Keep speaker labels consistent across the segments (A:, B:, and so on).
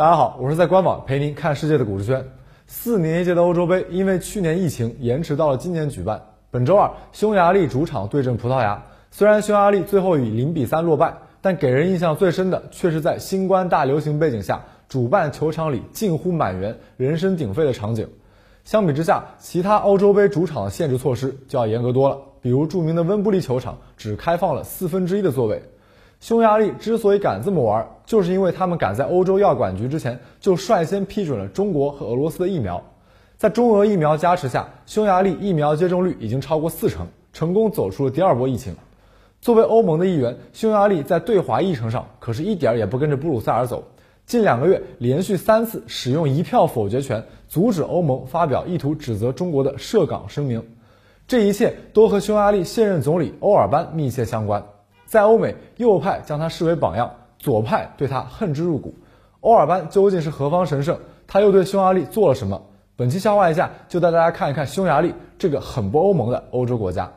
A: 大家好，我是在官网陪您看世界的股市圈。四年一届的欧洲杯因为去年疫情延迟到了今年举办。本周二，匈牙利主场对阵葡萄牙。虽然匈牙利最后以零比三落败，但给人印象最深的却是在新冠大流行背景下，主办球场里近乎满员、人声鼎沸的场景。相比之下，其他欧洲杯主场的限制措施就要严格多了。比如著名的温布利球场只开放了四分之一的座位。匈牙利之所以敢这么玩，就是因为他们赶在欧洲药管局之前就率先批准了中国和俄罗斯的疫苗。在中俄疫苗加持下，匈牙利疫苗接种率已经超过四成，成功走出了第二波疫情。作为欧盟的一员，匈牙利在对华议程上可是一点儿也不跟着布鲁塞尔走。近两个月连续三次使用一票否决权，阻止欧盟发表意图指责中国的涉港声明。这一切都和匈牙利现任总理欧尔班密切相关。在欧美，右派将他视为榜样，左派对他恨之入骨。欧尔班究竟是何方神圣？他又对匈牙利做了什么？本期笑话一下，就带大家看一看匈牙利这个很不欧盟的欧洲国家。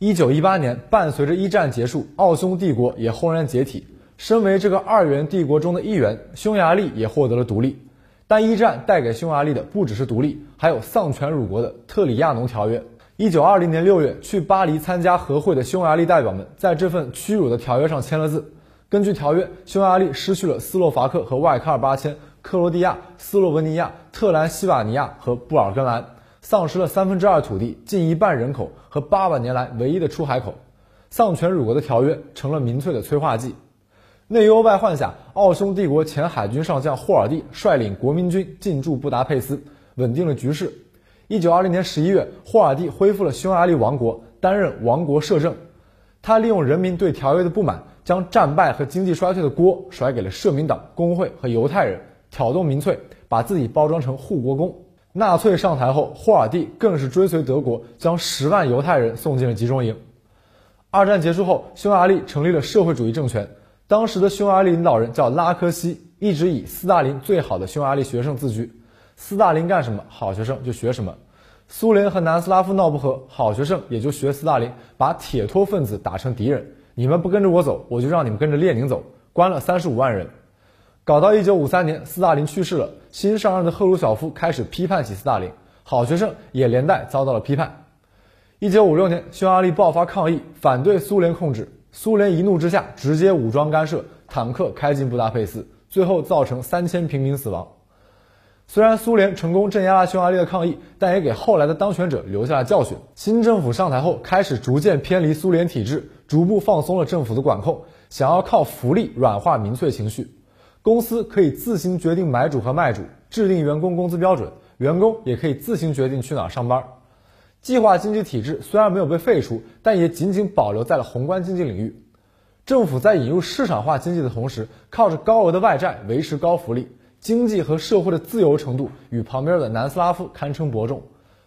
A: 一九一八年，伴随着一战结束，奥匈帝国也轰然解体。身为这个二元帝国中的一员，匈牙利也获得了独立。但一战带给匈牙利的不只是独立，还有丧权辱国的特里亚农条约。一九二零年六月，去巴黎参加和会的匈牙利代表们在这份屈辱的条约上签了字。根据条约，匈牙利失去了斯洛伐克和外卡尔巴阡、克罗地亚、斯洛文尼亚、特兰西瓦尼亚和布尔根兰，丧失了三分之二土地、近一半人口和八百年来唯一的出海口。丧权辱国的条约成了民粹的催化剂。内忧外患下，奥匈帝国前海军上将霍尔蒂率领国民军进驻布达佩斯，稳定了局势。一九二零年十一月，霍尔蒂恢复了匈牙利王国，担任王国摄政。他利用人民对条约的不满，将战败和经济衰退的锅甩给了社民党、工会和犹太人，挑动民粹，把自己包装成护国公。纳粹上台后，霍尔蒂更是追随德国，将十万犹太人送进了集中营。二战结束后，匈牙利成立了社会主义政权。当时的匈牙利领导人叫拉科西，一直以斯大林最好的匈牙利学生自居。斯大林干什么，好学生就学什么。苏联和南斯拉夫闹不和，好学生也就学斯大林，把铁托分子打成敌人。你们不跟着我走，我就让你们跟着列宁走。关了三十五万人。搞到一九五三年，斯大林去世了，新上任的赫鲁晓夫开始批判起斯大林，好学生也连带遭到了批判。一九五六年，匈牙利爆发抗议，反对苏联控制。苏联一怒之下，直接武装干涉，坦克开进布达佩斯，最后造成三千平民死亡。虽然苏联成功镇压了匈牙利的抗议，但也给后来的当权者留下了教训。新政府上台后，开始逐渐偏离苏联体制，逐步放松了政府的管控，想要靠福利软化民粹情绪。公司可以自行决定买主和卖主，制定员工工资标准，员工也可以自行决定去哪儿上班。计划经济体制虽然没有被废除，但也仅仅保留在了宏观经济领域。政府在引入市场化经济的同时，靠着高额的外债维持高福利。经济和社会的自由程度与旁边的南斯拉夫堪称伯仲。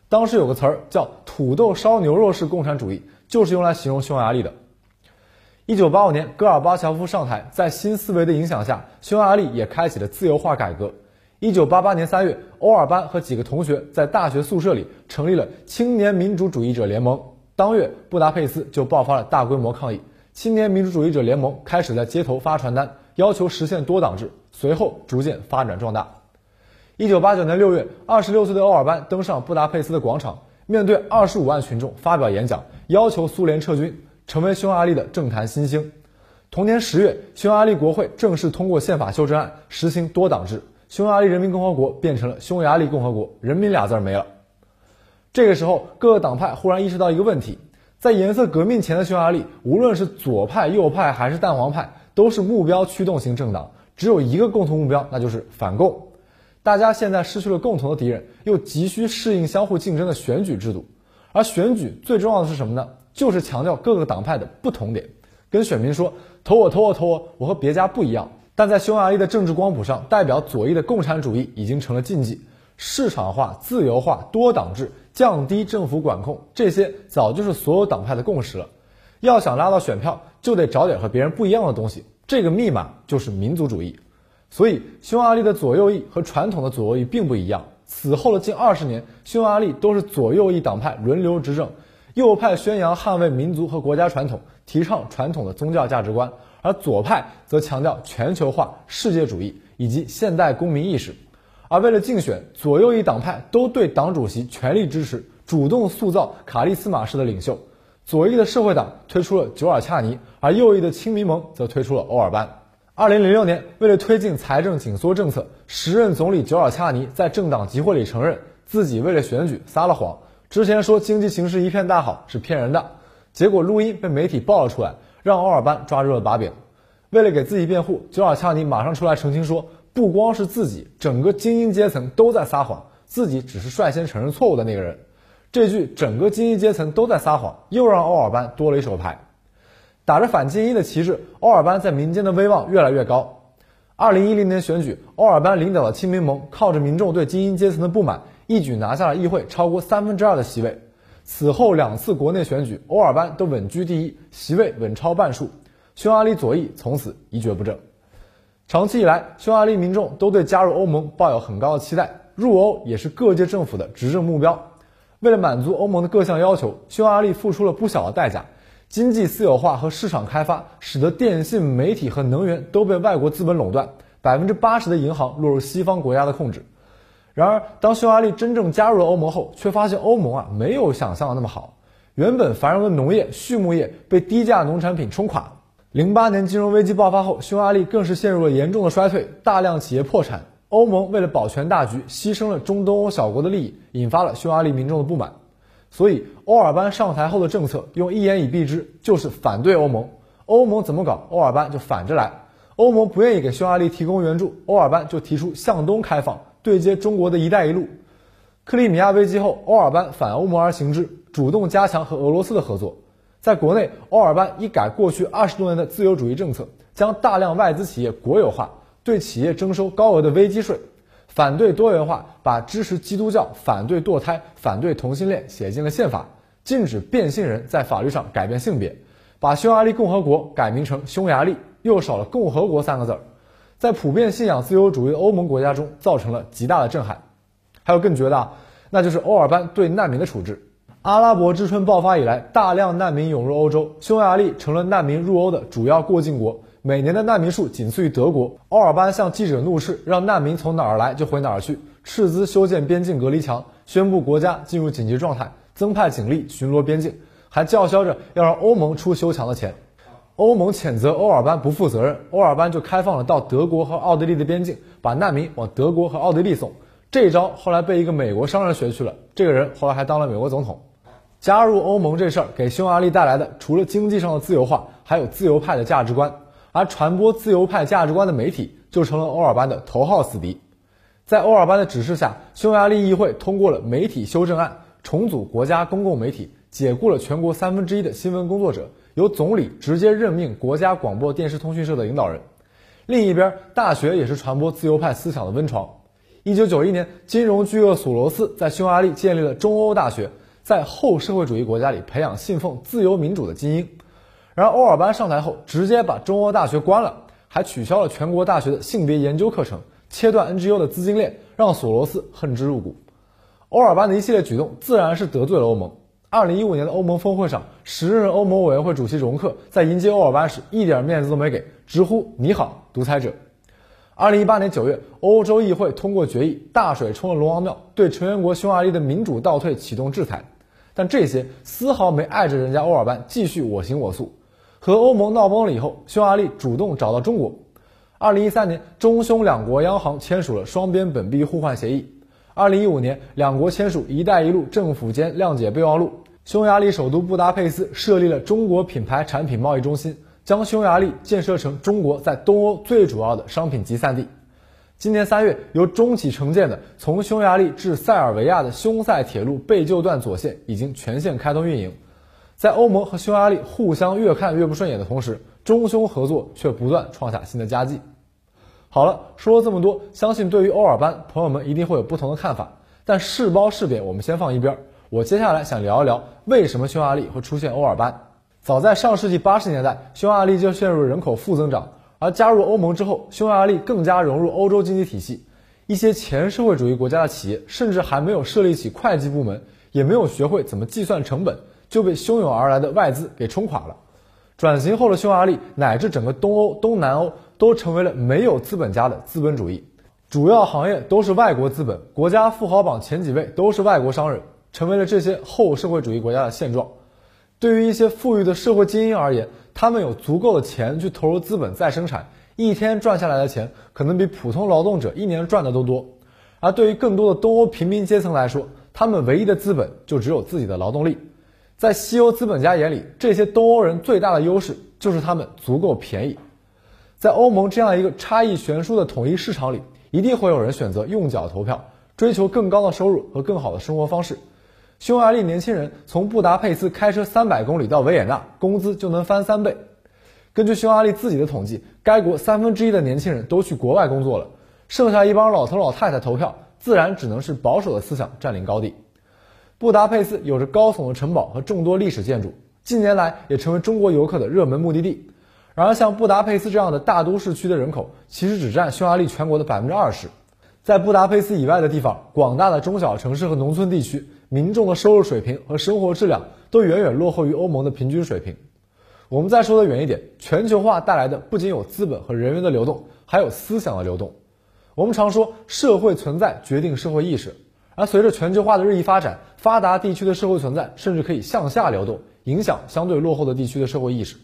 A: 当时有个词儿叫“土豆烧牛肉式共产主义”，就是用来形容匈牙利的。一九八五年，戈尔巴乔夫上台，在新思维的影响下，匈牙利也开启了自由化改革。一九八八年三月，欧尔班和几个同学在大学宿舍里成立了青年民主主义者联盟。当月，布达佩斯就爆发了大规模抗议，青年民主主义者联盟开始在街头发传单。要求实现多党制，随后逐渐发展壮大。一九八九年六月，二十六岁的欧尔班登上布达佩斯的广场，面对二十五万群众发表演讲，要求苏联撤军，成为匈牙利的政坛新星。同年十月，匈牙利国会正式通过宪法修正案，实行多党制，匈牙利人民共和国变成了匈牙利共和国，人民俩字没了。这个时候，各个党派忽然意识到一个问题：在颜色革命前的匈牙利，无论是左派、右派还是淡黄派。都是目标驱动型政党，只有一个共同目标，那就是反共。大家现在失去了共同的敌人，又急需适应相互竞争的选举制度。而选举最重要的是什么呢？就是强调各个党派的不同点，跟选民说投我投我投我，我和别家不一样。但在匈牙利的政治光谱上，代表左翼的共产主义已经成了禁忌。市场化、自由化、多党制、降低政府管控，这些早就是所有党派的共识了。要想拉到选票，就得找点和别人不一样的东西。这个密码就是民族主义。所以，匈牙利的左右翼和传统的左右翼并不一样。此后的近二十年，匈牙利都是左右翼党派轮流执政。右派宣扬捍卫民族和国家传统，提倡传统的宗教价值观；而左派则强调全球化、世界主义，以及现代公民意识。而为了竞选，左右翼党派都对党主席全力支持，主动塑造卡利斯马式的领袖。左翼的社会党推出了久尔恰尼，而右翼的亲民盟则推出了欧尔班。二零零六年，为了推进财政紧缩政策，时任总理久尔恰尼在政党集会里承认自己为了选举撒了谎，之前说经济形势一片大好是骗人的。结果录音被媒体爆了出来，让欧尔班抓住了把柄。为了给自己辩护，久尔恰尼马上出来澄清说，不光是自己，整个精英阶层都在撒谎，自己只是率先承认错误的那个人。这句“整个精英阶层都在撒谎”又让欧尔班多了一手牌。打着反精英的旗帜，欧尔班在民间的威望越来越高。二零一零年选举，欧尔班领导的亲民盟靠着民众对精英阶层的不满，一举拿下了议会超过三分之二的席位。此后两次国内选举，欧尔班都稳居第一，席位稳超半数。匈牙利左翼从此一蹶不振。长期以来，匈牙利民众都对加入欧盟抱有很高的期待，入欧也是各界政府的执政目标。为了满足欧盟的各项要求，匈牙利付出了不小的代价。经济私有化和市场开发，使得电信、媒体和能源都被外国资本垄断，百分之八十的银行落入西方国家的控制。然而，当匈牙利真正加入了欧盟后，却发现欧盟啊没有想象的那么好。原本繁荣的农业、畜牧业被低价农产品冲垮。零八年金融危机爆发后，匈牙利更是陷入了严重的衰退，大量企业破产。欧盟为了保全大局，牺牲了中东欧小国的利益，引发了匈牙利民众的不满。所以，欧尔班上台后的政策用一言以蔽之，就是反对欧盟。欧盟怎么搞，欧尔班就反着来。欧盟不愿意给匈牙利提供援助，欧尔班就提出向东开放，对接中国的一带一路。克里米亚危机后，欧尔班反欧盟而行之，主动加强和俄罗斯的合作。在国内，欧尔班一改过去二十多年的自由主义政策，将大量外资企业国有化，对企业征收高额的危机税。反对多元化，把支持基督教、反对堕胎、反对同性恋写进了宪法，禁止变性人在法律上改变性别，把匈牙利共和国改名成匈牙利，又少了共和国三个字儿，在普遍信仰自由主义的欧盟国家中造成了极大的震撼。还有更绝的，那就是欧尔班对难民的处置。阿拉伯之春爆发以来，大量难民涌入欧洲，匈牙利成了难民入欧的主要过境国。每年的难民数仅次于德国。欧尔班向记者怒斥，让难民从哪儿来就回哪儿去，斥资修建边境隔离墙，宣布国家进入紧急状态，增派警力巡逻边境，还叫嚣着要让欧盟出修墙的钱。欧盟谴责欧尔班不负责任，欧尔班就开放了到德国和奥地利的边境，把难民往德国和奥地利送。这一招后来被一个美国商人学去了，这个人后来还当了美国总统。加入欧盟这事儿给匈牙利带来的，除了经济上的自由化，还有自由派的价值观。而传播自由派价值观的媒体就成了欧尔班的头号死敌。在欧尔班的指示下，匈牙利议会通过了媒体修正案，重组国家公共媒体，解雇了全国三分之一的新闻工作者，由总理直接任命国家广播电视通讯社的领导人。另一边，大学也是传播自由派思想的温床。一九九一年，金融巨鳄索罗斯在匈牙利建立了中欧大学，在后社会主义国家里培养信奉自由民主的精英。然而，欧尔班上台后，直接把中欧大学关了，还取消了全国大学的性别研究课程，切断 NGO 的资金链，让索罗斯恨之入骨。欧尔班的一系列举动，自然是得罪了欧盟。二零一五年的欧盟峰会上，时任欧盟委员会主席容克在迎接欧尔班时，一点面子都没给，直呼“你好，独裁者”。二零一八年九月，欧洲议会通过决议，大水冲了龙王庙，对成员国匈牙利的民主倒退启动制裁。但这些丝毫没碍着人家欧尔班继续我行我素。和欧盟闹崩了以后，匈牙利主动找到中国。二零一三年，中匈两国央行签署了双边本币互换协议。二零一五年，两国签署“一带一路”政府间谅解备忘录。匈牙利首都布达佩斯设立了中国品牌产品贸易中心，将匈牙利建设成中国在东欧最主要的商品集散地。今年三月，由中企承建的从匈牙利至塞尔维亚的匈塞铁路贝旧段左线已经全线开通运营。在欧盟和匈牙利互相越看越不顺眼的同时，中匈合作却不断创下新的佳绩。好了，说了这么多，相信对于欧尔班，朋友们一定会有不同的看法。但是褒是贬，我们先放一边。我接下来想聊一聊，为什么匈牙利会出现欧尔班。早在上世纪八十年代，匈牙利就陷入人口负增长，而加入欧盟之后，匈牙利更加融入欧洲经济体系。一些前社会主义国家的企业，甚至还没有设立起会计部门，也没有学会怎么计算成本。就被汹涌而来的外资给冲垮了。转型后的匈牙利乃至整个东欧、东南欧都成为了没有资本家的资本主义，主要行业都是外国资本，国家富豪榜前几位都是外国商人，成为了这些后社会主义国家的现状。对于一些富裕的社会精英而言，他们有足够的钱去投入资本再生产，一天赚下来的钱可能比普通劳动者一年赚的都多。而对于更多的东欧平民阶层来说，他们唯一的资本就只有自己的劳动力。在西欧资本家眼里，这些东欧人最大的优势就是他们足够便宜。在欧盟这样一个差异悬殊的统一市场里，一定会有人选择用脚投票，追求更高的收入和更好的生活方式。匈牙利年轻人从布达佩斯开车三百公里到维也纳，工资就能翻三倍。根据匈牙利自己的统计，该国三分之一的年轻人都去国外工作了，剩下一帮老头老太太投票，自然只能是保守的思想占领高地。布达佩斯有着高耸的城堡和众多历史建筑，近年来也成为中国游客的热门目的地。然而，像布达佩斯这样的大都市区的人口，其实只占匈牙利全国的百分之二十。在布达佩斯以外的地方，广大的中小城市和农村地区，民众的收入水平和生活质量都远远落后于欧盟的平均水平。我们再说的远一点，全球化带来的不仅有资本和人员的流动，还有思想的流动。我们常说，社会存在决定社会意识。而随着全球化的日益发展，发达地区的社会存在甚至可以向下流动，影响相对落后的地区的社会意识。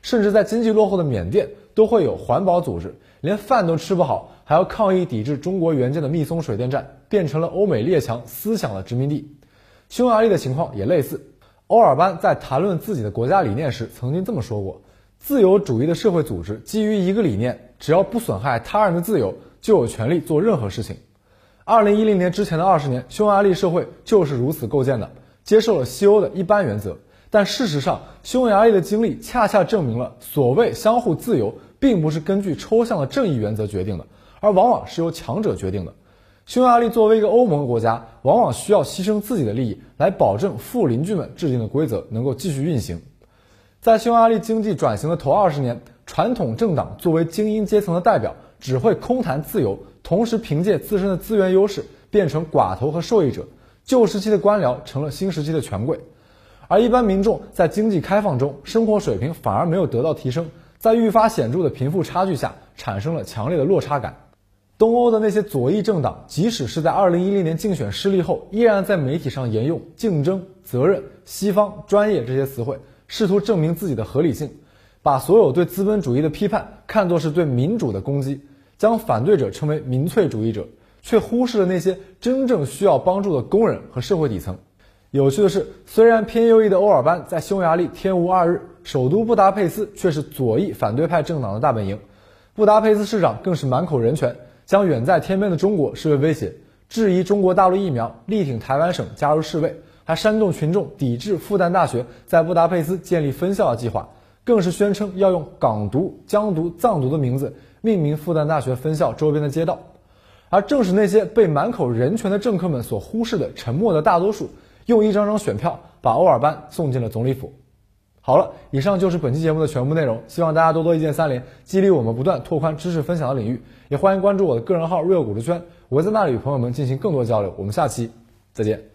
A: 甚至在经济落后的缅甸，都会有环保组织，连饭都吃不好，还要抗议抵制中国援建的密松水电站，变成了欧美列强思想的殖民地。匈牙利的情况也类似。欧尔班在谈论自己的国家理念时，曾经这么说过：自由主义的社会组织基于一个理念，只要不损害他人的自由，就有权利做任何事情。二零一零年之前的二十年，匈牙利社会就是如此构建的，接受了西欧的一般原则。但事实上，匈牙利的经历恰恰证明了，所谓相互自由，并不是根据抽象的正义原则决定的，而往往是由强者决定的。匈牙利作为一个欧盟国家，往往需要牺牲自己的利益，来保证富邻居们制定的规则能够继续运行。在匈牙利经济转型的头二十年，传统政党作为精英阶层的代表，只会空谈自由。同时，凭借自身的资源优势，变成寡头和受益者。旧时期的官僚成了新时期的权贵，而一般民众在经济开放中，生活水平反而没有得到提升，在愈发显著的贫富差距下，产生了强烈的落差感。东欧的那些左翼政党，即使是在2010年竞选失利后，依然在媒体上沿用“竞争”“责任”“西方”“专业”这些词汇，试图证明自己的合理性，把所有对资本主义的批判看作是对民主的攻击。将反对者称为民粹主义者，却忽视了那些真正需要帮助的工人和社会底层。有趣的是，虽然偏右翼的欧尔班在匈牙利天无二日，首都布达佩斯却是左翼反对派政党的大本营。布达佩斯市长更是满口人权，将远在天边的中国视为威胁，质疑中国大陆疫苗，力挺台湾省加入世卫，还煽动群众抵制复旦大学在布达佩斯建立分校的计划，更是宣称要用港独、疆独、藏独的名字。命名复旦大学分校周边的街道，而正是那些被满口人权的政客们所忽视的沉默的大多数，用一张张选票把欧尔班送进了总理府。好了，以上就是本期节目的全部内容，希望大家多多一键三连，激励我们不断拓宽知识分享的领域。也欢迎关注我的个人号 real 股市圈，我在那里与朋友们进行更多交流。我们下期再见。